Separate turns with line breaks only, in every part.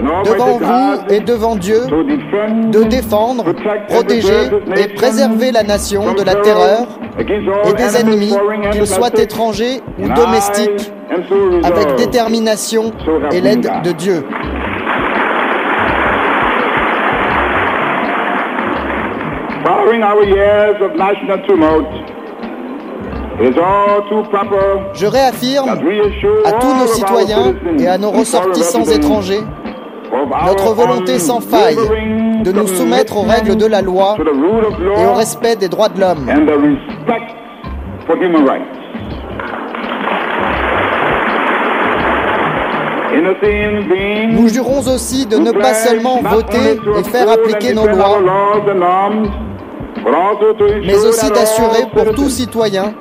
devant vous et devant Dieu, de défendre, protéger et préserver la nation de la terreur et des ennemis, qu'ils soient étrangers ou domestiques, avec détermination et l'aide de Dieu. Je réaffirme à tous nos citoyens et à nos ressortissants étrangers notre volonté sans faille de nous soumettre aux règles de la loi et au respect des droits de l'homme. Nous jurons aussi de ne pas seulement voter et faire appliquer nos lois, mais aussi d'assurer pour tout citoyen,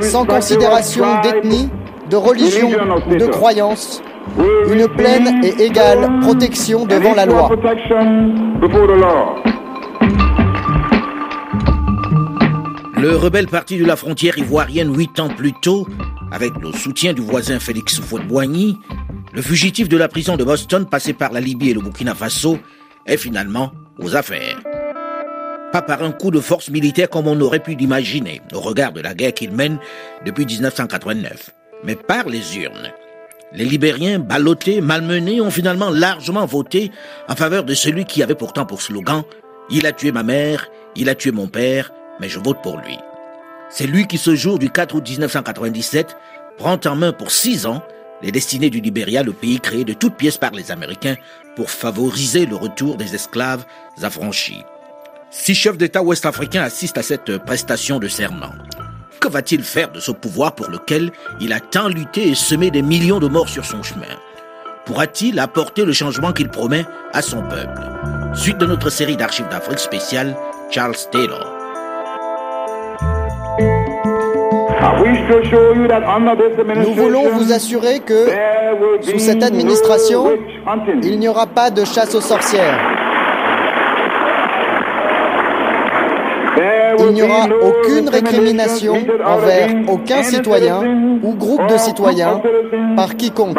sans considération d'ethnie, de religion ou de croyance, une pleine et égale protection devant la loi.
Le rebelle parti de la frontière ivoirienne huit ans plus tôt, avec le soutien du voisin Félix Houphouët-Boigny, le fugitif de la prison de Boston passé par la Libye et le Burkina Faso, est finalement aux affaires. Pas par un coup de force militaire comme on aurait pu l'imaginer au regard de la guerre qu'il mène depuis 1989, mais par les urnes. Les Libériens, ballottés, malmenés, ont finalement largement voté en faveur de celui qui avait pourtant pour slogan ⁇ Il a tué ma mère, il a tué mon père, mais je vote pour lui ⁇ C'est lui qui, ce jour du 4 août 1997, prend en main pour six ans les destinées du Libéria, le pays créé de toutes pièces par les Américains pour favoriser le retour des esclaves affranchis. Six chefs d'État ouest-africains assistent à cette prestation de serment. Que va-t-il faire de ce pouvoir pour lequel il a tant lutté et semé des millions de morts sur son chemin? Pourra-t-il apporter le changement qu'il promet à son peuple? Suite de notre série d'archives d'Afrique spéciale, Charles Taylor.
Nous voulons vous assurer que, sous cette administration, il n'y aura pas de chasse aux sorcières. Il n'y aura aucune récrimination envers aucun citoyen ou groupe de citoyens par quiconque.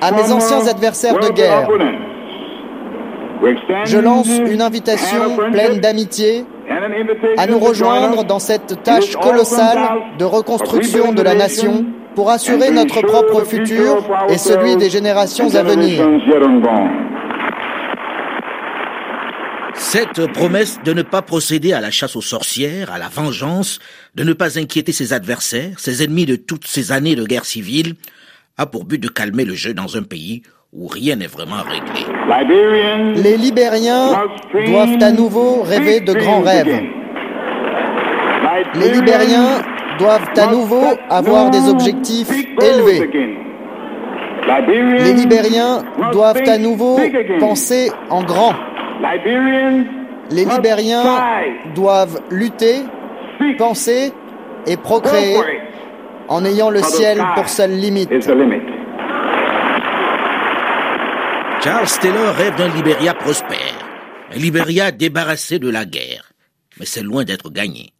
À mes anciens adversaires de guerre, je lance une invitation pleine d'amitié à nous rejoindre dans cette tâche colossale de reconstruction de la nation pour assurer notre propre futur et celui des générations à venir.
Cette promesse de ne pas procéder à la chasse aux sorcières, à la vengeance, de ne pas inquiéter ses adversaires, ses ennemis de toutes ces années de guerre civile, a pour but de calmer le jeu dans un pays où rien n'est vraiment réglé.
Les Libériens doivent à nouveau rêver de grands rêves. Les Libériens doivent à nouveau avoir des objectifs élevés. Les Libériens doivent à nouveau penser en grand. Les Libériens doivent lutter, penser et procréer en ayant le ciel pour seule limite.
Charles Taylor rêve d'un Libéria prospère, un Libéria débarrassé de la guerre. Mais c'est loin d'être gagné.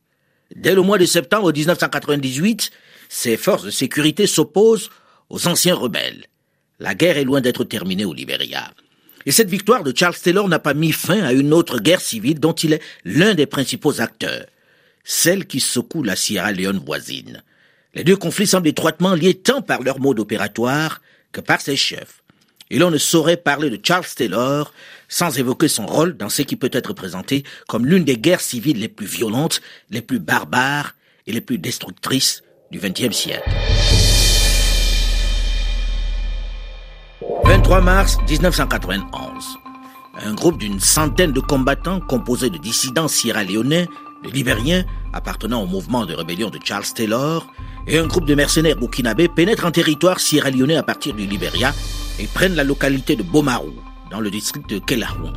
Dès le mois de septembre 1998, ses forces de sécurité s'opposent aux anciens rebelles. La guerre est loin d'être terminée au Libéria. Et cette victoire de Charles Taylor n'a pas mis fin à une autre guerre civile dont il est l'un des principaux acteurs, celle qui secoue la Sierra Leone voisine. Les deux conflits semblent étroitement liés tant par leur mode opératoire que par ses chefs. Et l'on ne saurait parler de Charles Taylor sans évoquer son rôle dans ce qui peut être présenté comme l'une des guerres civiles les plus violentes, les plus barbares et les plus destructrices du XXe siècle. 23 mars 1991. Un groupe d'une centaine de combattants composé de dissidents sierra-léonais, de libériens appartenant au mouvement de rébellion de Charles Taylor, et un groupe de mercenaires burkinabés pénètrent en territoire sierra-léonais à partir du Libéria et prennent la localité de Bomarou, dans le district de Kelarouan.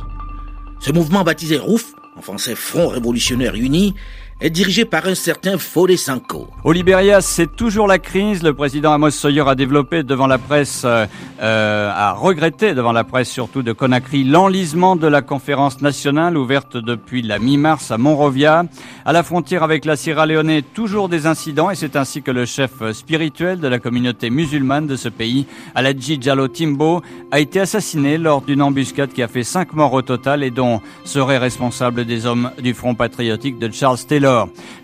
Ce mouvement baptisé ROUF, en français Front Révolutionnaire Uni, est dirigé par un certain Fode Sanko.
Au Libéria, c'est toujours la crise. Le président Amos Sawyer a développé devant la presse, euh, euh, a regretté devant la presse surtout de Conakry l'enlisement de la conférence nationale ouverte depuis la mi-mars à Monrovia. À la frontière avec la Sierra Leone, toujours des incidents et c'est ainsi que le chef spirituel de la communauté musulmane de ce pays, Aladji Jallo Timbo, a été assassiné lors d'une embuscade qui a fait cinq morts au total et dont seraient responsables des hommes du Front patriotique de Charles Taylor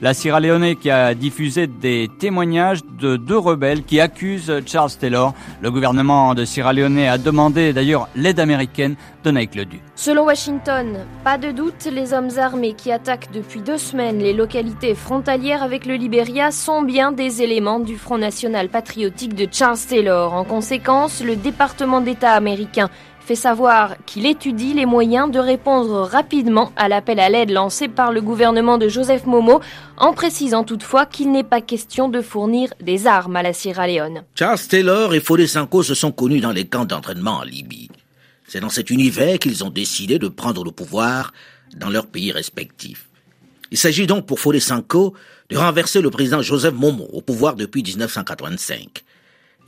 la Sierra Leone qui a diffusé des témoignages de deux rebelles qui accusent Charles Taylor. Le gouvernement de Sierra Leone a demandé d'ailleurs l'aide américaine de Nike Ledu.
Selon Washington, pas de doute, les hommes armés qui attaquent depuis deux semaines les localités frontalières avec le Libéria sont bien des éléments du Front national patriotique de Charles Taylor. En conséquence, le département d'État américain fait savoir qu'il étudie les moyens de répondre rapidement à l'appel à l'aide lancé par le gouvernement de Joseph Momo, en précisant toutefois qu'il n'est pas question de fournir des armes à la Sierra Leone.
Charles Taylor et Fode Sanko se sont connus dans les camps d'entraînement en Libye. C'est dans cet univers qu'ils ont décidé de prendre le pouvoir dans leurs pays respectifs. Il s'agit donc pour Fode Sanko de renverser le président Joseph Momo au pouvoir depuis 1985.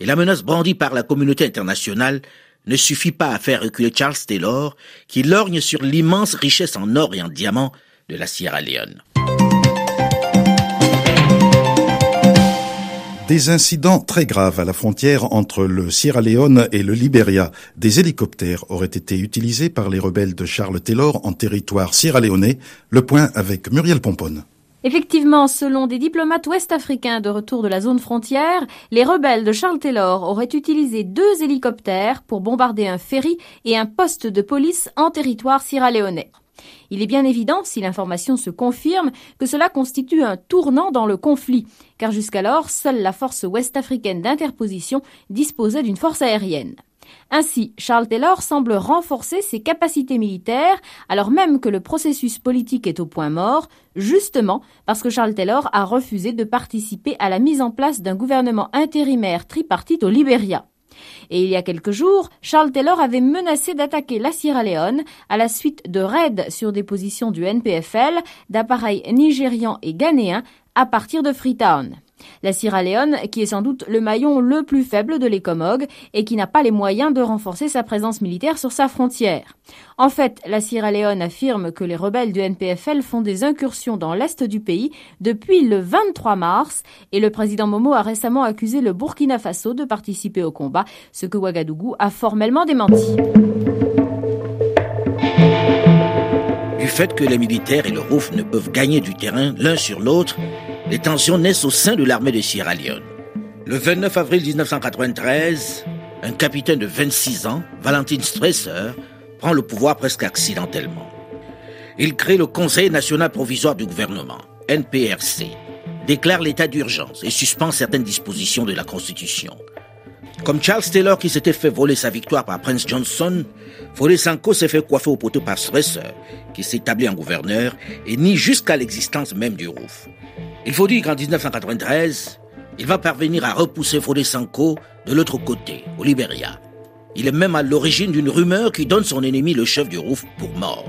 Et la menace brandie par la communauté internationale ne suffit pas à faire reculer Charles Taylor, qui lorgne sur l'immense richesse en or et en diamants de la Sierra Leone.
Des incidents très graves à la frontière entre le Sierra Leone et le Liberia. Des hélicoptères auraient été utilisés par les rebelles de Charles Taylor en territoire sierra-léonais. Le point avec Muriel Pomponne.
Effectivement, selon des diplomates ouest-africains de retour de la zone frontière, les rebelles de Charles Taylor auraient utilisé deux hélicoptères pour bombarder un ferry et un poste de police en territoire sierra-léonais. Il est bien évident, si l'information se confirme, que cela constitue un tournant dans le conflit, car jusqu'alors, seule la force ouest-africaine d'interposition disposait d'une force aérienne. Ainsi, Charles Taylor semble renforcer ses capacités militaires alors même que le processus politique est au point mort, justement parce que Charles Taylor a refusé de participer à la mise en place d'un gouvernement intérimaire tripartite au Libéria. Et il y a quelques jours, Charles Taylor avait menacé d'attaquer la Sierra Leone à la suite de raids sur des positions du NPFL, d'appareils nigérians et ghanéens à partir de Freetown. La Sierra Leone, qui est sans doute le maillon le plus faible de l'Ecomog et qui n'a pas les moyens de renforcer sa présence militaire sur sa frontière. En fait, la Sierra Leone affirme que les rebelles du NPFL font des incursions dans l'est du pays depuis le 23 mars et le président Momo a récemment accusé le Burkina Faso de participer au combat, ce que Ouagadougou a formellement démenti.
Du fait que les militaires et le ROUF ne peuvent gagner du terrain l'un sur l'autre, les tensions naissent au sein de l'armée de Sierra Leone. Le 29 avril 1993, un capitaine de 26 ans, Valentin Stresser, prend le pouvoir presque accidentellement. Il crée le Conseil national provisoire du gouvernement, NPRC, déclare l'état d'urgence et suspend certaines dispositions de la Constitution. Comme Charles Taylor qui s'était fait voler sa victoire par Prince Johnson, Fode Sanko s'est fait coiffer au poteau par Stresser, qui s'établit en gouverneur et nie jusqu'à l'existence même du ROUF. Il faut dire qu'en 1993, il va parvenir à repousser Fode Sanko de l'autre côté, au Libéria. Il est même à l'origine d'une rumeur qui donne son ennemi le chef du ROUF pour mort.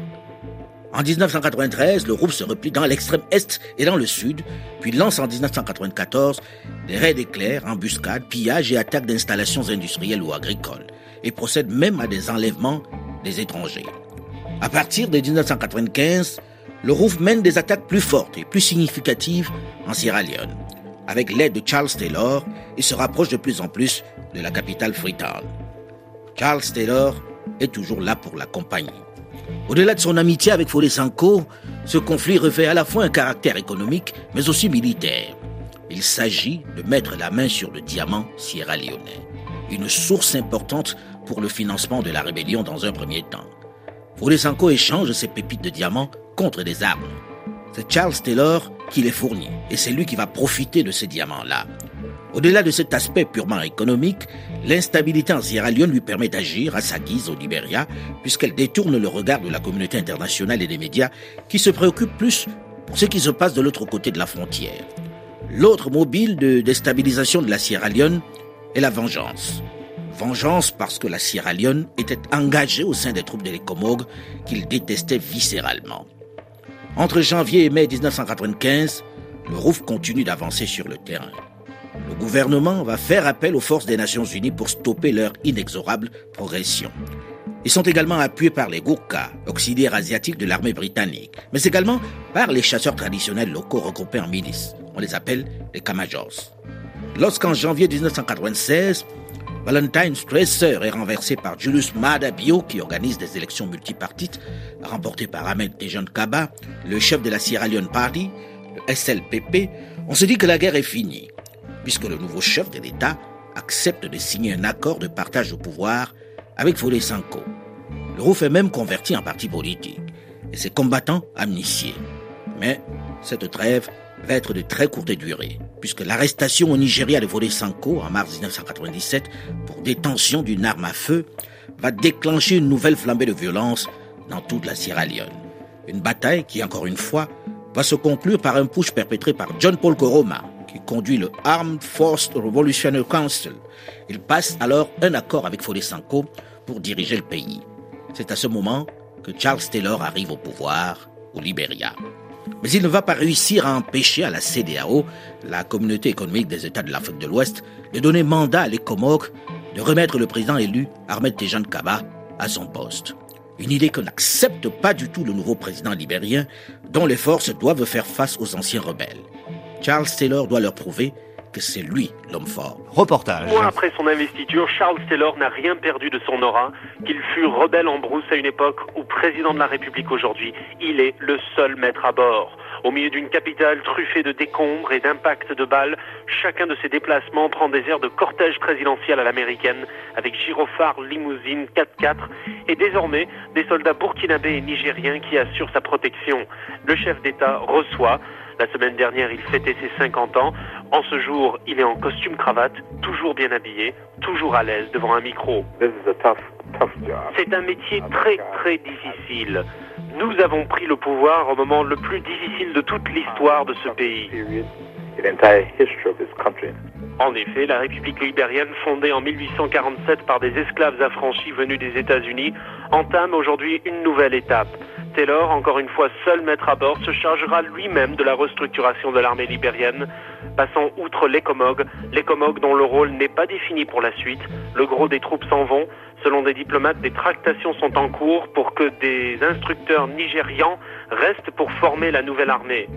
En 1993, le ROUF se replie dans l'extrême est et dans le sud, puis lance en 1994 des raids d'éclairs, embuscades, pillages et attaques d'installations industrielles ou agricoles, et procède même à des enlèvements des étrangers. À partir de 1995, le ROUF mène des attaques plus fortes et plus significatives en Sierra Leone. Avec l'aide de Charles Taylor, il se rapproche de plus en plus de la capitale Freetown. Charles Taylor est toujours là pour l'accompagner. Au-delà de son amitié avec Fode Sanko, ce conflit revêt à la fois un caractère économique, mais aussi militaire. Il s'agit de mettre la main sur le diamant sierra-léonais, une source importante pour le financement de la rébellion dans un premier temps. Fode Sanko échange ses pépites de diamants contre des armes. C'est Charles Taylor qui les fournit et c'est lui qui va profiter de ces diamants-là. Au-delà de cet aspect purement économique, l'instabilité en Sierra Leone lui permet d'agir à sa guise au Liberia, puisqu'elle détourne le regard de la communauté internationale et des médias qui se préoccupent plus pour ce qui se passe de l'autre côté de la frontière. L'autre mobile de déstabilisation de la Sierra Leone est la vengeance. Vengeance parce que la Sierra Leone était engagée au sein des troupes de l'Ecomog qu'il détestait viscéralement. Entre janvier et mai 1995, le ROUF continue d'avancer sur le terrain. Le gouvernement va faire appel aux forces des Nations Unies pour stopper leur inexorable progression. Ils sont également appuyés par les Gurkhas, auxiliaires asiatiques de l'armée britannique, mais également par les chasseurs traditionnels locaux regroupés en milices. On les appelle les Kamajors. Lorsqu'en janvier 1996, Valentine Stresser est renversé par Julius Maada Bio, qui organise des élections multipartites, remportées par Ahmed Tejan Kaba, le chef de la Sierra Leone Party, le SLPP, on se dit que la guerre est finie, puisque le nouveau chef de l'État accepte de signer un accord de partage au pouvoir avec Volé Sanko. Le ROUF est même converti en parti politique et ses combattants amnistiés. Mais cette trêve va être de très courte durée, puisque l'arrestation au Nigeria de Volé Sanko en mars 1997 pour détention d'une arme à feu va déclencher une nouvelle flambée de violence dans toute la Sierra Leone. Une bataille qui, encore une fois, va se conclure par un push perpétré par John Paul Koroma, qui conduit le Armed Forces Revolutionary Council. Il passe alors un accord avec Follé Sanko pour diriger le pays. C'est à ce moment que Charles Taylor arrive au pouvoir au Libéria. Mais il ne va pas réussir à empêcher à la CDAO, la communauté économique des États de l'Afrique de l'Ouest, de donner mandat à l'ECOMOG de remettre le président élu, Ahmed Tejan Kaba, à son poste. Une idée que n'accepte pas du tout le nouveau président libérien, dont les forces doivent faire face aux anciens rebelles. Charles Taylor doit leur prouver que c'est lui l'homme fort.
Reportage.
Mois après son investiture, Charles Taylor n'a rien perdu de son aura, qu'il fut rebelle en brousse à une époque ou président de la République aujourd'hui. Il est le seul maître à bord. Au milieu d'une capitale truffée de décombres et d'impacts de balles, chacun de ses déplacements prend des airs de cortège présidentiel à l'américaine, avec gyrophares, limousines, 4x4, et désormais des soldats burkinabés et nigériens qui assurent sa protection. Le chef d'État reçoit, la semaine dernière, il fêtait ses 50 ans. En ce jour, il est en costume cravate, toujours bien habillé, toujours à l'aise devant un micro. C'est un métier très très difficile. Nous avons pris le pouvoir au moment le plus difficile de toute l'histoire de ce pays. En effet, la République libérienne, fondée en 1847 par des esclaves affranchis venus des États-Unis, entame aujourd'hui une nouvelle étape. Taylor, encore une fois seul maître à bord, se chargera lui-même de la restructuration de l'armée libérienne, passant outre l'ECOMOG, l'ECOMOG dont le rôle n'est pas défini pour la suite. Le gros des troupes s'en vont. Selon des diplomates, des tractations sont en cours pour que des instructeurs nigérians restent pour former la nouvelle armée.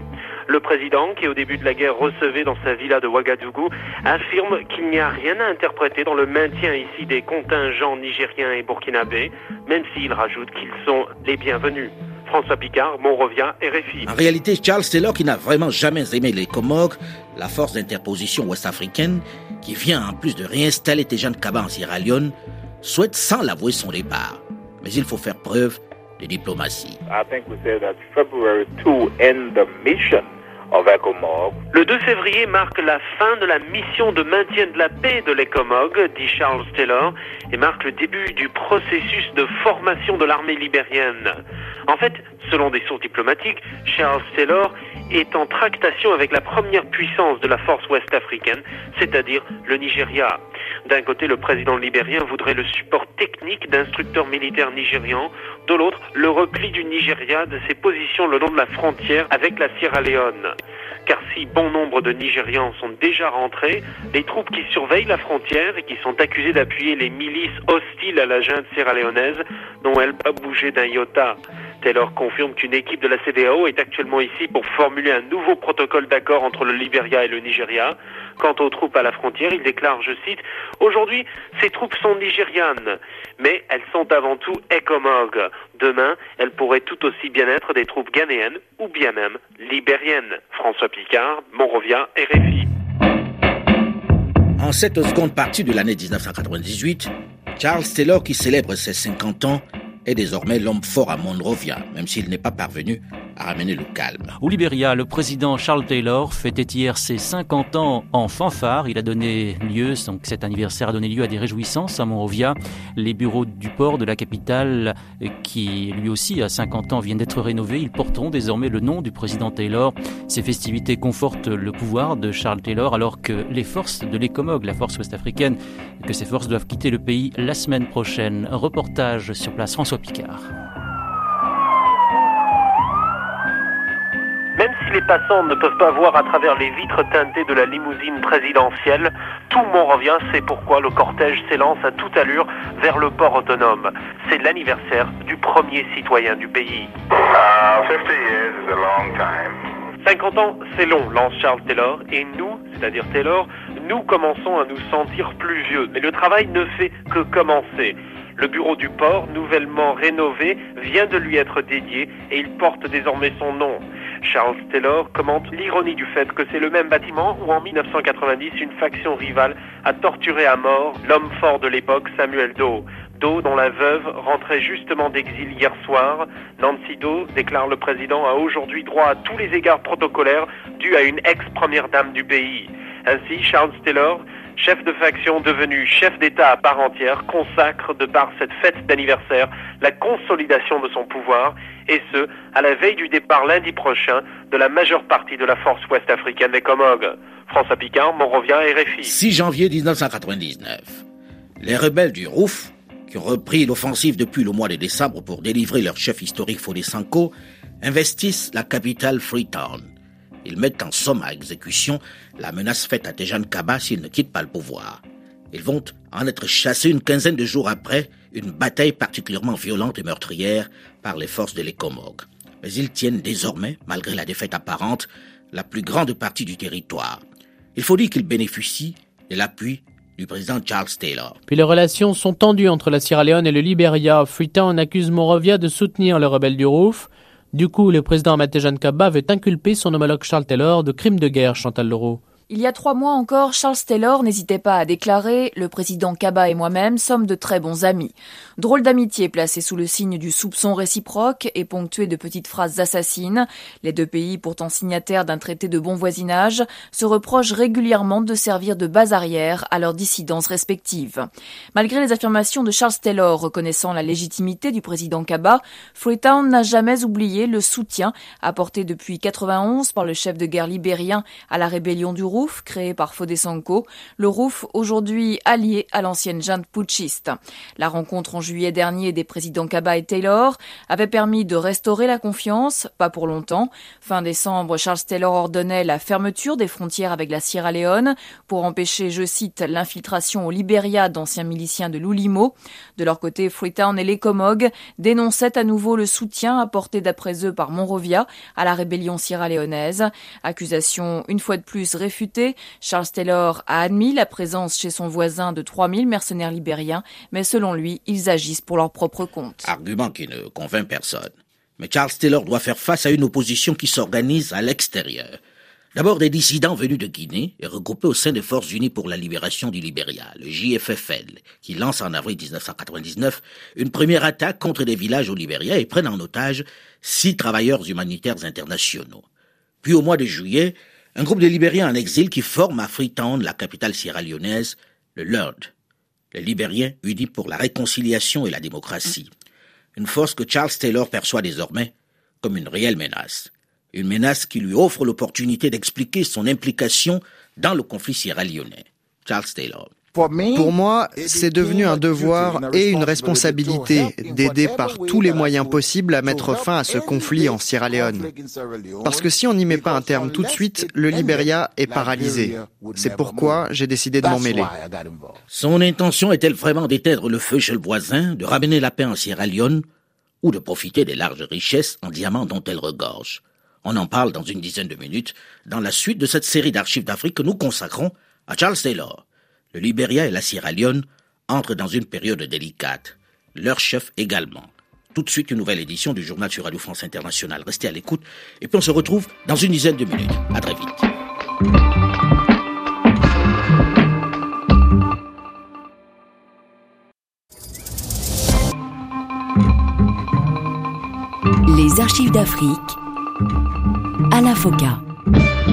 Le président, qui au début de la guerre recevait dans sa villa de Ouagadougou, affirme qu'il n'y a rien à interpréter dans le maintien ici des contingents nigériens et burkinabés, même s'il rajoute qu'ils sont les bienvenus. François Picard, Monrovia, RFI.
En réalité, Charles Taylor, qui n'a vraiment jamais aimé les Comores, la force d'interposition ouest-africaine, qui vient en plus de réinstaller Tejan Kaba en Sierra Leone, souhaite sans l'avouer son départ. Mais il faut faire preuve de diplomatie.
I think we say that February to end the mission le 2 février marque la fin de la mission de maintien de la paix de l'ECOMOG, dit Charles Taylor, et marque le début du processus de formation de l'armée libérienne. En fait, selon des sources diplomatiques, Charles Taylor est en tractation avec la première puissance de la force ouest africaine, c'est-à-dire le Nigeria. D'un côté, le président libérien voudrait le support technique d'instructeurs militaires nigérians, de l'autre, le repli du Nigeria de ses positions le long de la frontière avec la Sierra Leone. Car si bon nombre de Nigérians sont déjà rentrés, les troupes qui surveillent la frontière et qui sont accusées d'appuyer les milices hostiles à la junte sierra-léonaise n'ont elles pas bougé d'un iota. Taylor confirme qu'une équipe de la CDAO est actuellement ici pour formuler un nouveau protocole d'accord entre le Libéria et le Nigeria. Quant aux troupes à la frontière, il déclare, je cite, Aujourd'hui, ces troupes sont nigérianes, mais elles sont avant tout ECOMOG. Demain, elles pourraient tout aussi bien être des troupes ghanéennes ou bien même libériennes. François Picard, Monrovia, RFI.
En cette seconde partie de l'année 1998, Charles Taylor, qui célèbre ses 50 ans, est désormais l'homme fort à Monrovia, même s'il n'est pas parvenu à ramener le calme.
Au Libéria, le président Charles Taylor fêtait hier ses 50 ans en fanfare. Il a donné lieu, donc cet anniversaire a donné lieu à des réjouissances à Monrovia. Les bureaux du port de la capitale, qui lui aussi a 50 ans, viennent d'être rénovés. Ils porteront désormais le nom du président Taylor. Ces festivités confortent le pouvoir de Charles Taylor alors que les forces de l'ECOMOG, la force ouest-africaine, que ces forces doivent quitter le pays la semaine prochaine. Reportage sur place François Picard.
Même si les passants ne peuvent pas voir à travers les vitres teintées de la limousine présidentielle, tout le monde revient, c'est pourquoi le cortège s'élance à toute allure vers le port autonome. C'est l'anniversaire du premier citoyen du pays. 50 uh, ans, c'est long, lance Charles Taylor, et nous, c'est-à-dire Taylor, nous commençons à nous sentir plus vieux. Mais le travail ne fait que commencer. Le bureau du port, nouvellement rénové, vient de lui être dédié et il porte désormais son nom. Charles Taylor commente l'ironie du fait que c'est le même bâtiment où en 1990 une faction rivale a torturé à mort l'homme fort de l'époque Samuel Doe. Doe, dont la veuve rentrait justement d'exil hier soir. Nancy Doe, déclare le président, a aujourd'hui droit à tous les égards protocolaires dus à une ex-première dame du pays. Ainsi, Charles Taylor chef de faction devenu chef d'État à part entière, consacre de par cette fête d'anniversaire la consolidation de son pouvoir, et ce, à la veille du départ lundi prochain de la majeure partie de la force ouest africaine des Comogues. François Picard, Monrovia et RFI.
6 janvier 1999. Les rebelles du ROUF, qui ont repris l'offensive depuis le mois de décembre pour délivrer leur chef historique Fodé Sanko, investissent la capitale Freetown. Ils mettent en somme à exécution la menace faite à Tejan Kaba s'il ne quitte pas le pouvoir. Ils vont en être chassés une quinzaine de jours après une bataille particulièrement violente et meurtrière par les forces de l'Ecomog. Mais ils tiennent désormais, malgré la défaite apparente, la plus grande partie du territoire. Il faut dire qu'ils bénéficient de l'appui du président Charles Taylor.
Puis les relations sont tendues entre la Sierra Leone et le Liberia. Freetown accuse Monrovia de soutenir les rebelles du Rouf. Du coup, le président Amatejan Kaba avait inculpé son homologue Charles Taylor de crimes de guerre, Chantal Leroux.
Il y a trois mois encore, Charles Taylor n'hésitait pas à déclarer Le président Kaba et moi-même sommes de très bons amis. Drôle d'amitié placée sous le signe du soupçon réciproque et ponctuée de petites phrases assassines. Les deux pays, pourtant signataires d'un traité de bon voisinage, se reprochent régulièrement de servir de base arrière à leurs dissidences respectives. Malgré les affirmations de Charles Taylor reconnaissant la légitimité du président Kaba, Freetown n'a jamais oublié le soutien apporté depuis 91 par le chef de guerre libérien à la rébellion du créé par Fodé le ROUF aujourd'hui allié à l'ancienne junte putschiste. La rencontre en juillet dernier des présidents Kaba et Taylor avait permis de restaurer la confiance, pas pour longtemps. Fin décembre, Charles Taylor ordonnait la fermeture des frontières avec la Sierra Leone pour empêcher, je cite, l'infiltration au Libéria d'anciens miliciens de l'Oulimo. De leur côté, Freetown et les Comog dénonçaient à nouveau le soutien apporté d'après eux par Monrovia à la rébellion sierra-léonaise. Accusation une fois de plus réfutée Charles Taylor a admis la présence chez son voisin de 3000 mercenaires libériens, mais selon lui, ils agissent pour leur propre compte.
Argument qui ne convainc personne. Mais Charles Taylor doit faire face à une opposition qui s'organise à l'extérieur. D'abord des dissidents venus de Guinée et regroupés au sein des Forces Unies pour la Libération du Libéria, le JFFL, qui lance en avril 1999 une première attaque contre des villages au Libéria et prennent en otage six travailleurs humanitaires internationaux. Puis au mois de juillet, un groupe de Libériens en exil qui forme à Freetown, la capitale sierra-léonaise, le LURD, les Libériens unis pour la réconciliation et la démocratie. Une force que Charles Taylor perçoit désormais comme une réelle menace. Une menace qui lui offre l'opportunité d'expliquer son implication dans le conflit sierra-léonais. Charles Taylor.
Pour moi, c'est devenu un devoir et une responsabilité d'aider par tous les moyens possibles à mettre fin à ce conflit en Sierra Leone. Parce que si on n'y met pas un terme tout de suite, le Liberia est paralysé. C'est pourquoi j'ai décidé de m'en mêler.
Son intention est-elle vraiment d'éteindre le feu chez le voisin, de ramener la paix en Sierra Leone, ou de profiter des larges richesses en diamants dont elle regorge? On en parle dans une dizaine de minutes, dans la suite de cette série d'archives d'Afrique que nous consacrons à Charles Taylor le Libéria et la Sierra Leone entrent dans une période délicate. Leur chef également. Tout de suite, une nouvelle édition du journal sur Radio France Internationale. Restez à l'écoute et puis on se retrouve dans une dizaine de minutes. À très vite.
Les archives d'Afrique à la FOCA.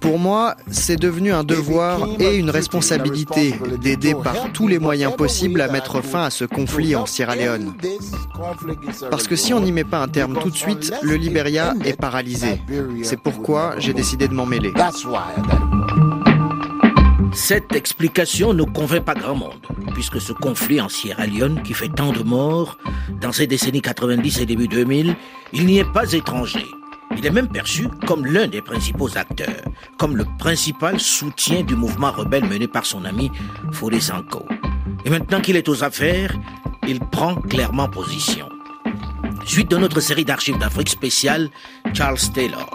Pour moi, c'est devenu un devoir et une responsabilité d'aider par tous les moyens possibles à mettre fin à ce conflit en Sierra Leone. Parce que si on n'y met pas un terme tout de suite, le Liberia est paralysé. C'est pourquoi j'ai décidé de m'en mêler.
Cette explication ne convainc pas grand monde, puisque ce conflit en Sierra Leone, qui fait tant de morts, dans ces décennies 90 et début 2000, il n'y est pas étranger. Il est même perçu comme l'un des principaux acteurs, comme le principal soutien du mouvement rebelle mené par son ami Fode Sanko. Et maintenant qu'il est aux affaires, il prend clairement position. Suite de notre série d'archives d'Afrique spéciale, Charles Taylor.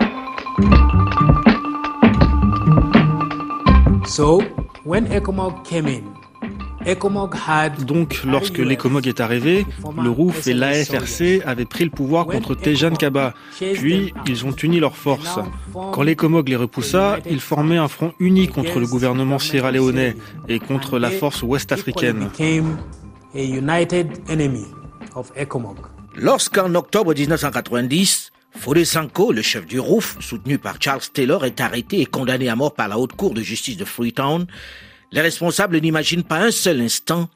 So, when ECOMOG came in,
donc, lorsque l'ECOMOG est arrivé, le ROUF et l'AFRC avaient pris le pouvoir contre Tejan Kaba. Puis, ils ont uni leurs forces. Quand l'ECOMOG les repoussa, ils formaient un front uni contre le gouvernement sierra-léonais et contre la force ouest-africaine.
Lorsqu'en octobre 1990, Fode Sanko, le chef du ROUF, soutenu par Charles Taylor, est arrêté et condamné à mort par la Haute Cour de justice de Freetown, les responsables n'imaginent pas un seul instant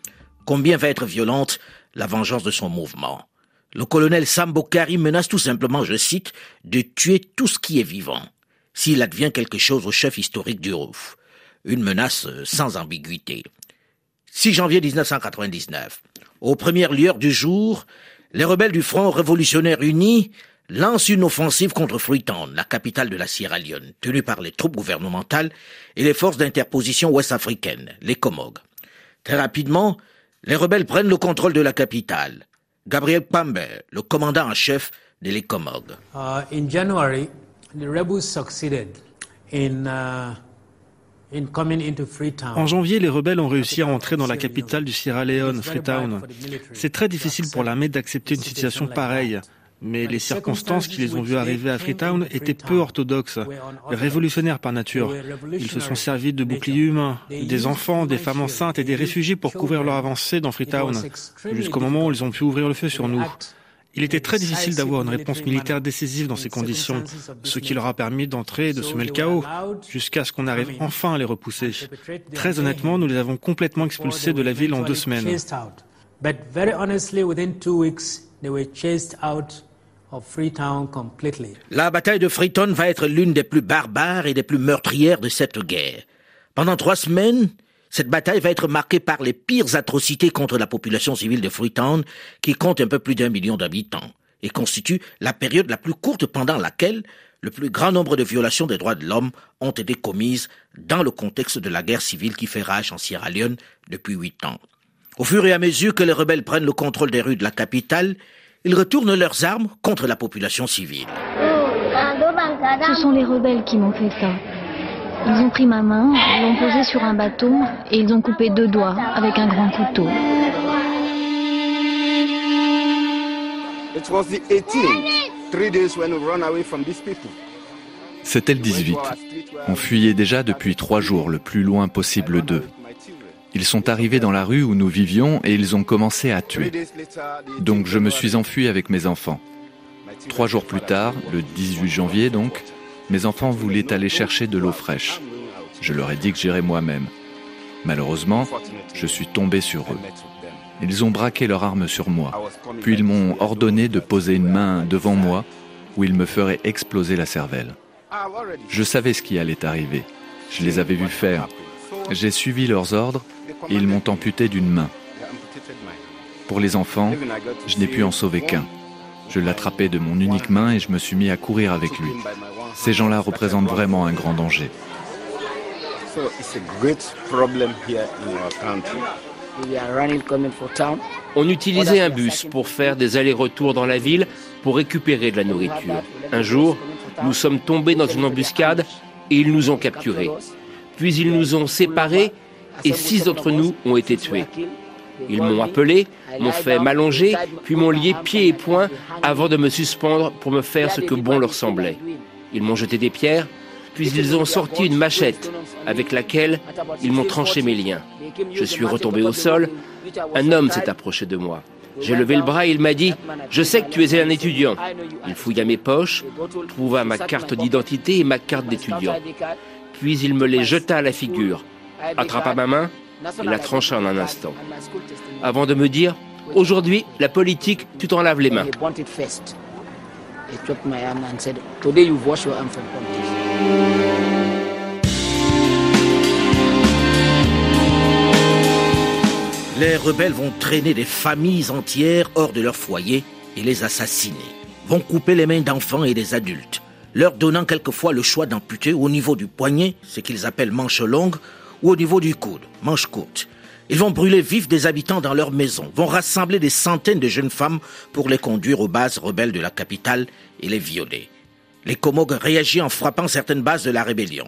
combien va être violente la vengeance de son mouvement. Le colonel Sambo Karim menace tout simplement, je cite, de tuer tout ce qui est vivant, s'il advient quelque chose au chef historique du ROUF. Une menace euh, sans ambiguïté. 6 janvier 1999. Aux premières lueurs du jour, les rebelles du Front révolutionnaire uni lance une offensive contre Freetown, la capitale de la Sierra Leone, tenue par les troupes gouvernementales et les forces d'interposition ouest-africaines, les Comog. Très rapidement, les rebelles prennent le contrôle de la capitale. Gabriel Pambe, le commandant en chef de les Comog.
Uh, in January, the rebels succeeded in uh,
en janvier, les rebelles ont réussi à entrer dans la capitale du Sierra Leone, Freetown. C'est très difficile pour l'armée d'accepter une situation pareille mais les circonstances qui les ont vus arriver à Freetown étaient peu orthodoxes, révolutionnaires par nature. Ils se sont servis de boucliers humains, des enfants, des femmes enceintes et des réfugiés pour couvrir leur avancée dans Freetown, jusqu'au moment où ils ont pu ouvrir le feu sur nous. Il était très difficile d'avoir une réponse militaire décisive dans ces conditions, ce qui leur a permis d'entrer et de semer le chaos, jusqu'à ce qu'on arrive enfin à les repousser. Très honnêtement, nous les avons complètement expulsés de la ville en deux semaines.
La bataille de Freetown va être l'une des plus barbares et des plus meurtrières de cette guerre. Pendant trois semaines, cette bataille va être marquée par les pires atrocités contre la population civile de Freetown, qui compte un peu plus d'un million d'habitants, et constitue la période la plus courte pendant laquelle le plus grand nombre de violations des droits de l'homme ont été commises dans le contexte de la guerre civile qui fait rage en Sierra Leone depuis huit ans. Au fur et à mesure que les rebelles prennent le contrôle des rues de la capitale, ils retournent leurs armes contre la population civile.
Ce sont les rebelles qui m'ont fait ça. Ils ont pris ma main, l'ont posée sur un bâton et ils ont coupé deux doigts avec un grand couteau.
C'était le 18. On fuyait déjà depuis trois jours, le plus loin possible d'eux. Ils sont arrivés dans la rue où nous vivions et ils ont commencé à tuer. Donc je me suis enfui avec mes enfants. Trois jours plus tard, le 18 janvier donc, mes enfants voulaient aller chercher de l'eau fraîche. Je leur ai dit que j'irais moi-même. Malheureusement, je suis tombé sur eux. Ils ont braqué leurs armes sur moi, puis ils m'ont ordonné de poser une main devant moi où ils me feraient exploser la cervelle. Je savais ce qui allait arriver. Je les avais vus faire. J'ai suivi leurs ordres ils m'ont amputé d'une main. Pour les enfants, je n'ai pu en sauver qu'un. Je l'attrapais de mon unique main et je me suis mis à courir avec lui. Ces gens-là représentent vraiment un grand danger.
On utilisait un bus pour faire des allers-retours dans la ville pour récupérer de la nourriture. Un jour, nous sommes tombés dans une embuscade et ils nous ont capturés. Puis ils nous ont séparés et six d'entre nous ont été tués. Ils m'ont appelé, m'ont fait m'allonger, puis m'ont lié pieds et poings avant de me suspendre pour me faire ce que bon leur semblait. Ils m'ont jeté des pierres, puis ils ont sorti une machette avec laquelle ils m'ont tranché mes liens. Je suis retombé au sol. Un homme s'est approché de moi. J'ai levé le bras et il m'a dit Je sais que tu es un étudiant. Il fouilla mes poches, trouva ma carte d'identité et ma carte d'étudiant. Puis il me les jeta à la figure, attrapa ma main et la trancha en un instant. Avant de me dire Aujourd'hui, la politique, tu t'en laves les mains.
Les rebelles vont traîner des familles entières hors de leur foyer et les assassiner. Vont couper les mains d'enfants et des adultes, leur donnant quelquefois le choix d'amputer au niveau du poignet, ce qu'ils appellent manche longue, ou au niveau du coude, manche courte. Ils vont brûler vifs des habitants dans leurs maisons, vont rassembler des centaines de jeunes femmes pour les conduire aux bases rebelles de la capitale et les violer. Les Komog réagissent en frappant certaines bases de la rébellion.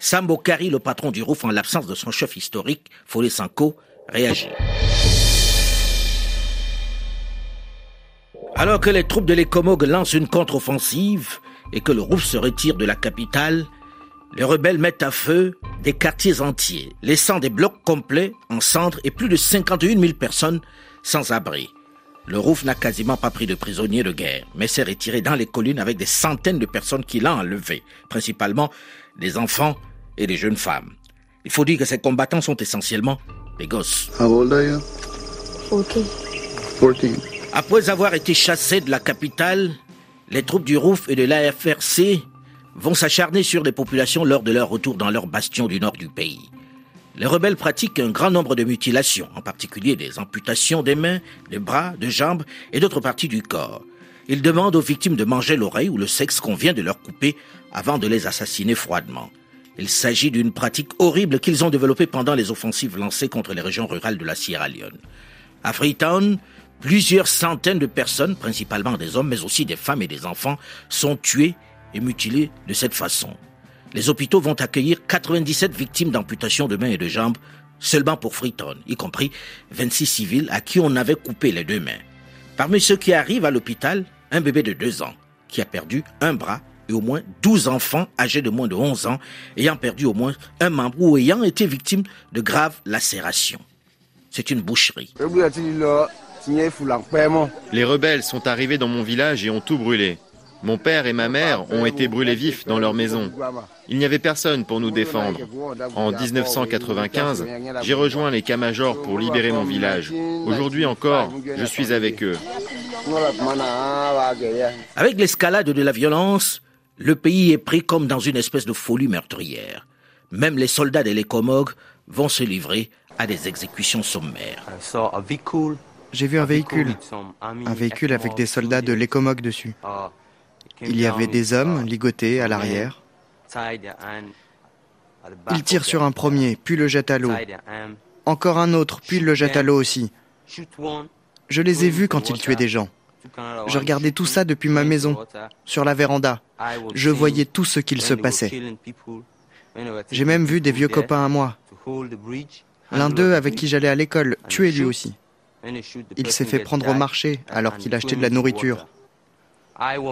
Sambo Kari, le patron du ROUF en l'absence de son chef historique, Folé Sanko, réagit. Alors que les troupes de l'Ekomog lancent une contre-offensive et que le ROUF se retire de la capitale, les rebelles mettent à feu des quartiers entiers, laissant des blocs complets en cendres et plus de 51 000 personnes sans abri. Le Rouf n'a quasiment pas pris de prisonniers de guerre, mais s'est retiré dans les collines avec des centaines de personnes qu'il a enlevées, principalement des enfants et des jeunes femmes. Il faut dire que ces combattants sont essentiellement des gosses. Après avoir été chassés de la capitale, les troupes du Rouf et de l'AFRC vont s'acharner sur les populations lors de leur retour dans leur bastion du nord du pays. Les rebelles pratiquent un grand nombre de mutilations, en particulier des amputations des mains, des bras, des jambes et d'autres parties du corps. Ils demandent aux victimes de manger l'oreille ou le sexe qu'on vient de leur couper avant de les assassiner froidement. Il s'agit d'une pratique horrible qu'ils ont développée pendant les offensives lancées contre les régions rurales de la Sierra Leone. À Freetown, plusieurs centaines de personnes, principalement des hommes, mais aussi des femmes et des enfants, sont tuées et mutilés de cette façon. Les hôpitaux vont accueillir 97 victimes d'amputation de mains et de jambes seulement pour Freetown, y compris 26 civils à qui on avait coupé les deux mains. Parmi ceux qui arrivent à l'hôpital, un bébé de 2 ans qui a perdu un bras et au moins 12 enfants âgés de moins de 11 ans ayant perdu au moins un membre ou ayant été victimes de graves lacérations. C'est une boucherie.
Les rebelles sont arrivés dans mon village et ont tout brûlé. Mon père et ma mère ont été brûlés vifs dans leur maison. Il n'y avait personne pour nous défendre. En 1995, j'ai rejoint les Kamajors pour libérer mon village. Aujourd'hui encore, je suis avec eux.
Avec l'escalade de la violence, le pays est pris comme dans une espèce de folie meurtrière. Même les soldats des Lekomog vont se livrer à des exécutions sommaires.
J'ai vu un véhicule, un véhicule avec des soldats de l'Ecomog dessus. Il y avait des hommes ligotés à l'arrière. Il tire sur un premier, puis le jette à l'eau. Encore un autre, puis le jette à l'eau aussi. Je les ai vus quand ils tuaient des gens. Je regardais tout ça depuis ma maison, sur la véranda. Je voyais tout ce qu'il se passait. J'ai même vu des vieux copains à moi. L'un d'eux avec qui j'allais à l'école, tué lui aussi. Il s'est fait prendre au marché alors qu'il achetait de la nourriture.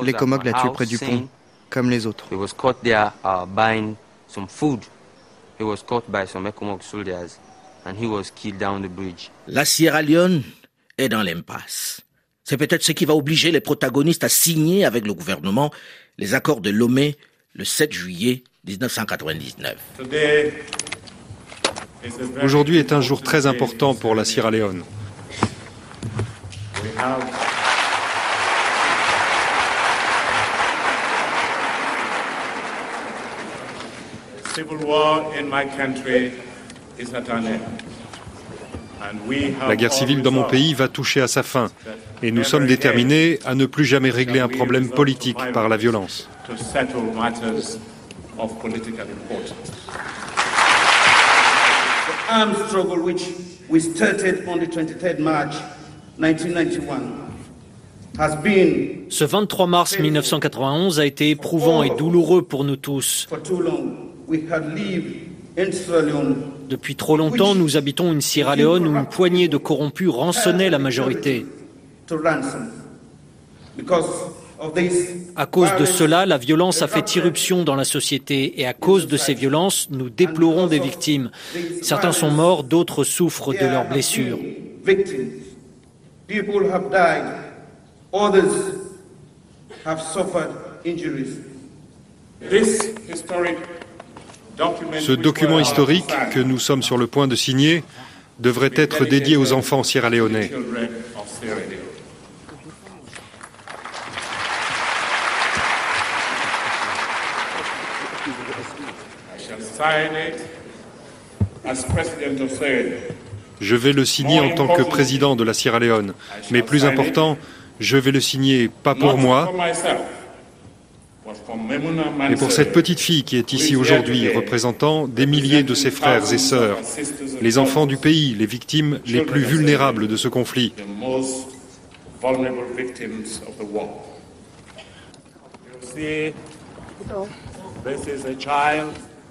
L'Ecomog l'a tué près du pont, comme les autres.
La Sierra Leone est dans l'impasse. C'est peut-être ce qui va obliger les protagonistes à signer avec le gouvernement les accords de Lomé le 7 juillet 1999.
Aujourd'hui est un jour très important pour la Sierra Leone. La guerre civile dans mon pays va toucher à sa fin et nous sommes déterminés à ne plus jamais régler un problème politique par la violence.
Ce 23 mars 1991 a été éprouvant et douloureux pour nous tous. Depuis trop longtemps, nous habitons une Sierra Leone où une poignée de corrompus rançonnait la majorité. À cause de cela, la violence a fait irruption dans la société et à cause de ces violences, nous déplorons des victimes. Certains sont morts, d'autres souffrent de leurs blessures.
Ce document historique que nous sommes sur le point de signer devrait être dédié aux enfants sierra-léonais. Je vais le signer en tant que président de la Sierra Leone, mais plus important, je vais le signer pas pour moi, mais pour cette petite fille qui est ici aujourd'hui, représentant des milliers de ses frères et sœurs, les enfants du pays, les victimes les plus vulnérables de ce conflit.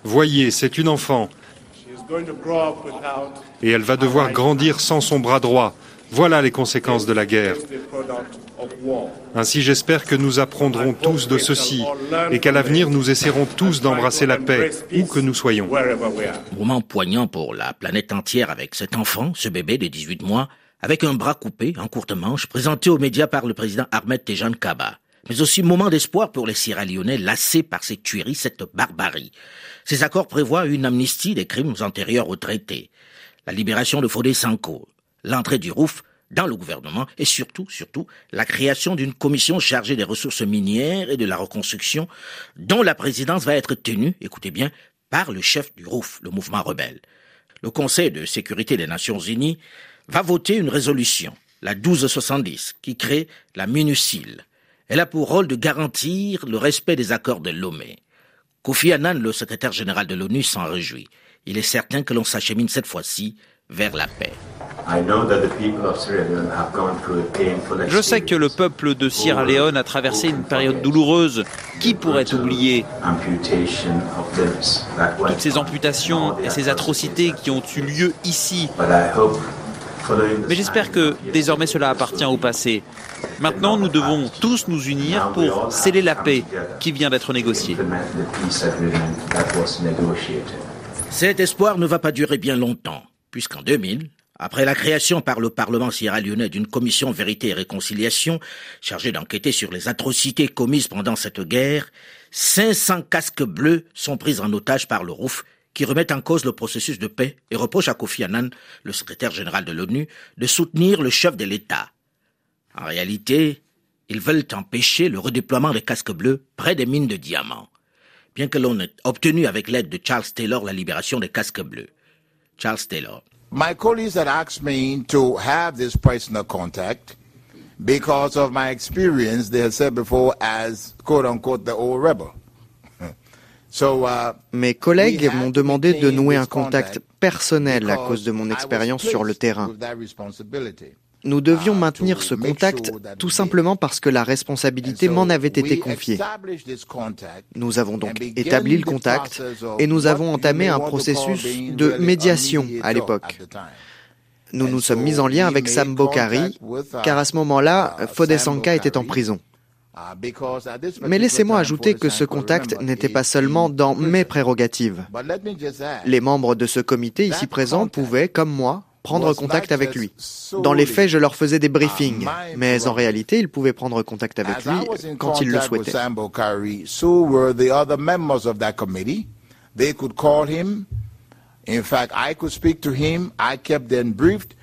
Voyez, c'est une enfant. Et elle va devoir grandir sans son bras droit. Voilà les conséquences de la guerre. Ainsi j'espère que nous apprendrons tous de ceci et qu'à l'avenir nous essaierons tous d'embrasser la paix où que nous soyons.
Moment poignant pour la planète entière avec cet enfant, ce bébé de 18 mois, avec un bras coupé en courte manche, présenté aux médias par le président Ahmed Tejan Kaba mais aussi moment d'espoir pour les Sierra-Léonais lassés par ces tueries, cette barbarie. Ces accords prévoient une amnistie des crimes antérieurs au traité, la libération de Fodé Sanko, l'entrée du ROUF dans le gouvernement et surtout, surtout, la création d'une commission chargée des ressources minières et de la reconstruction dont la présidence va être tenue, écoutez bien, par le chef du ROUF, le mouvement rebelle. Le Conseil de sécurité des Nations Unies va voter une résolution, la 1270, qui crée la MINUSIL, elle a pour rôle de garantir le respect des accords de Lomé. Kofi Annan, le secrétaire général de l'ONU, s'en réjouit. Il est certain que l'on s'achemine cette fois-ci vers la paix.
Je sais que le peuple de Sierra Leone a traversé une période douloureuse. Qui pourrait oublier toutes ces amputations et ces atrocités qui ont eu lieu ici mais j'espère que désormais cela appartient au passé. Maintenant, nous devons tous nous unir pour sceller la paix qui vient d'être négociée.
Cet espoir ne va pas durer bien longtemps, puisqu'en 2000, après la création par le Parlement sierra-léonais d'une commission vérité et réconciliation chargée d'enquêter sur les atrocités commises pendant cette guerre, 500 casques bleus sont pris en otage par le ROUF qui remettent en cause le processus de paix et reprochent à Kofi Annan, le secrétaire général de l'ONU, de soutenir le chef de l'État. En réalité, ils veulent empêcher le redéploiement des casques bleus près des mines de diamants, bien que l'on ait obtenu avec l'aide de Charles Taylor la libération des casques bleus. Charles Taylor.
My colleagues had asked me to have this personal contact because of my experience, they had said before, as quote unquote the old rebel.
Uh, Mes collègues m'ont demandé de nouer un contact personnel à cause de mon expérience sur le terrain. Nous devions uh, maintenir ce contact tout simplement parce que la responsabilité m'en avait été confiée. Nous avons donc établi le contact et nous avons entamé un processus de médiation à l'époque. Nous nous sommes mis en lien avec Sam Bokari, uh, car à ce moment-là, Fodesanka était en prison. Mais laissez-moi ajouter que ce contact n'était pas seulement dans mes prérogatives. Les membres de ce comité ici présents pouvaient, comme moi, prendre contact avec lui. Dans les faits, je leur faisais des briefings, mais en réalité, ils pouvaient prendre contact avec lui quand ils le souhaitaient.
In fact, I could speak to him. I kept them briefed.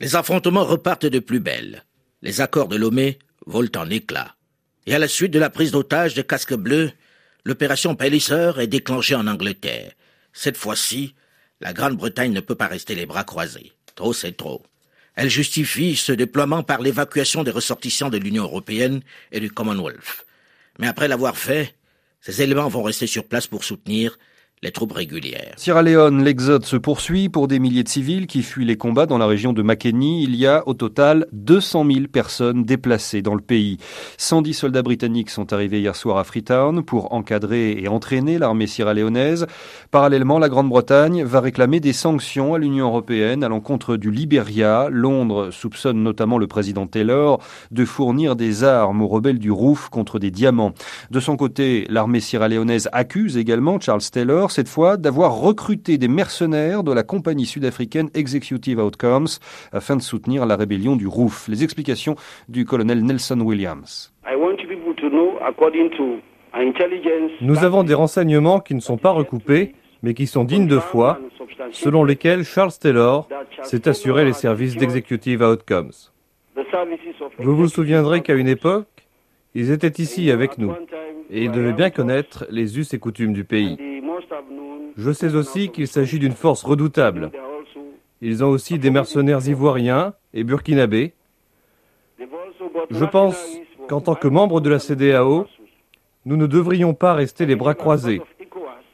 Les affrontements repartent de plus belle. Les accords de Lomé volent en éclats. Et à la suite de la prise d'otage des casques bleus, l'opération Palliser est déclenchée en Angleterre. Cette fois-ci, la Grande-Bretagne ne peut pas rester les bras croisés. Trop, c'est trop. Elle justifie ce déploiement par l'évacuation des ressortissants de l'Union européenne et du Commonwealth. Mais après l'avoir fait, ces éléments vont rester sur place pour soutenir les troupes régulières.
Sierra Leone, l'exode se poursuit pour des milliers de civils qui fuient les combats dans la région de Makeni. Il y a au total 200 000 personnes déplacées dans le pays. 110 soldats britanniques sont arrivés hier soir à Freetown pour encadrer et entraîner l'armée sierra-léonaise. Parallèlement, la Grande-Bretagne va réclamer des sanctions à l'Union européenne à l'encontre du Libéria. Londres soupçonne notamment le président Taylor de fournir des armes aux rebelles du Rouf contre des diamants. De son côté, l'armée sierra-léonaise accuse également Charles Taylor cette fois d'avoir recruté des mercenaires de la compagnie sud-africaine Executive Outcomes afin de soutenir la rébellion du ROUF. Les explications du colonel Nelson Williams.
Nous avons des renseignements qui ne sont pas recoupés, mais qui sont dignes de foi, selon lesquels Charles Taylor s'est assuré les services d'Executive Outcomes. Vous vous souviendrez qu'à une époque, ils étaient ici avec nous, et ils devaient bien connaître les us et coutumes du pays. Je sais aussi qu'il s'agit d'une force redoutable. Ils ont aussi des mercenaires ivoiriens et burkinabés. Je pense qu'en tant que membre de la CDAO, nous ne devrions pas rester les bras croisés,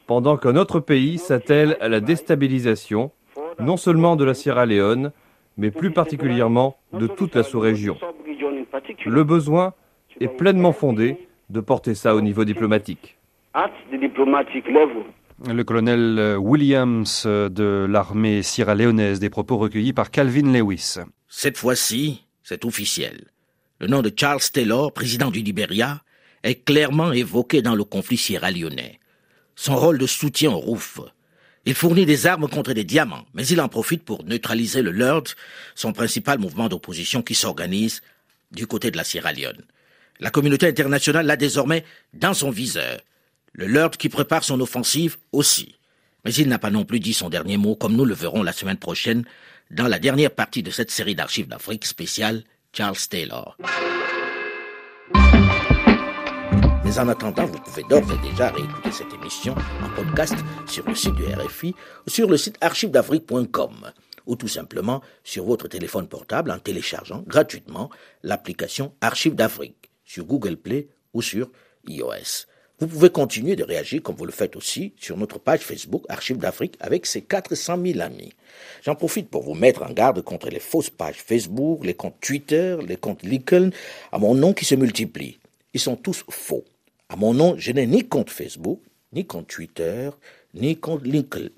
pendant qu'un autre pays s'attelle à la déstabilisation, non seulement de la Sierra Leone, mais plus particulièrement de toute la sous-région. Le besoin est pleinement fondé de porter ça au niveau diplomatique.
Le colonel euh, Williams euh, de l'armée sierra-léonaise, des propos recueillis par Calvin Lewis.
Cette fois-ci, c'est officiel. Le nom de Charles Taylor, président du Libéria, est clairement évoqué dans le conflit sierra-léonais. Son rôle de soutien au ROUF. Il fournit des armes contre des diamants, mais il en profite pour neutraliser le LURD, son principal mouvement d'opposition qui s'organise du côté de la Sierra Leone. La communauté internationale l'a désormais dans son viseur. Le Lord qui prépare son offensive aussi. Mais il n'a pas non plus dit son dernier mot, comme nous le verrons la semaine prochaine dans la dernière partie de cette série d'archives d'Afrique spéciale Charles Taylor. Mais en attendant, vous pouvez d'ores et déjà réécouter cette émission en podcast sur le site du RFI sur le site archivesdafrique.com ou tout simplement sur votre téléphone portable en téléchargeant gratuitement l'application Archives d'Afrique sur Google Play ou sur iOS. Vous pouvez continuer de réagir comme vous le faites aussi sur notre page Facebook Archives d'Afrique avec ses 400 000 amis. J'en profite pour vous mettre en garde contre les fausses pages Facebook, les comptes Twitter, les comptes LinkedIn à mon nom qui se multiplient. Ils sont tous faux. À mon nom, je n'ai ni compte Facebook, ni compte Twitter, ni compte LinkedIn.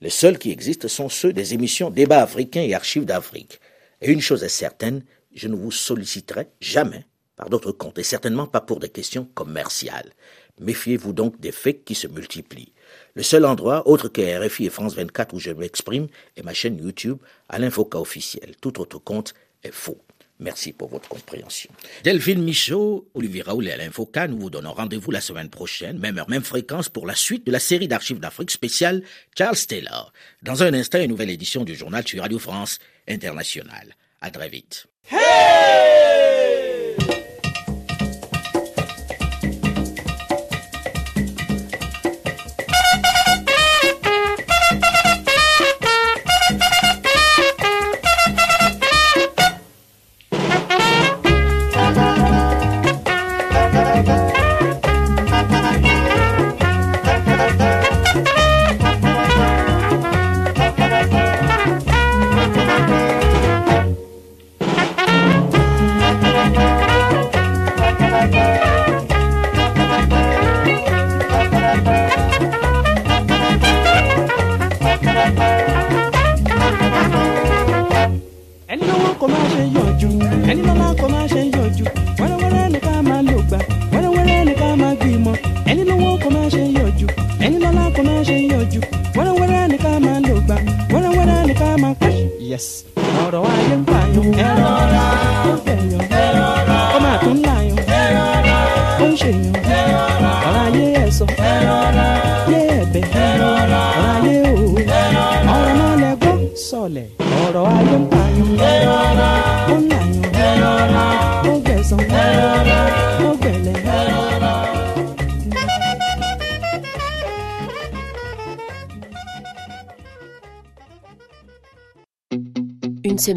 Les seuls qui existent sont ceux des émissions Débat africains et Archives d'Afrique. Et une chose est certaine, je ne vous solliciterai jamais par d'autres comptes, et certainement pas pour des questions commerciales. Méfiez-vous donc des fakes qui se multiplient. Le seul endroit, autre que RFI et France 24 où je m'exprime, est ma chaîne YouTube, Alain Foucault officiel. Tout autre compte est faux. Merci pour votre compréhension. Delphine Michaud, Olivier Raoul et Alain Foucault, nous vous donnons rendez-vous la semaine prochaine, même heure, même fréquence, pour la suite de la série d'archives d'Afrique spéciale Charles Taylor. Dans un instant, une nouvelle édition du journal sur Radio France Internationale. À très vite.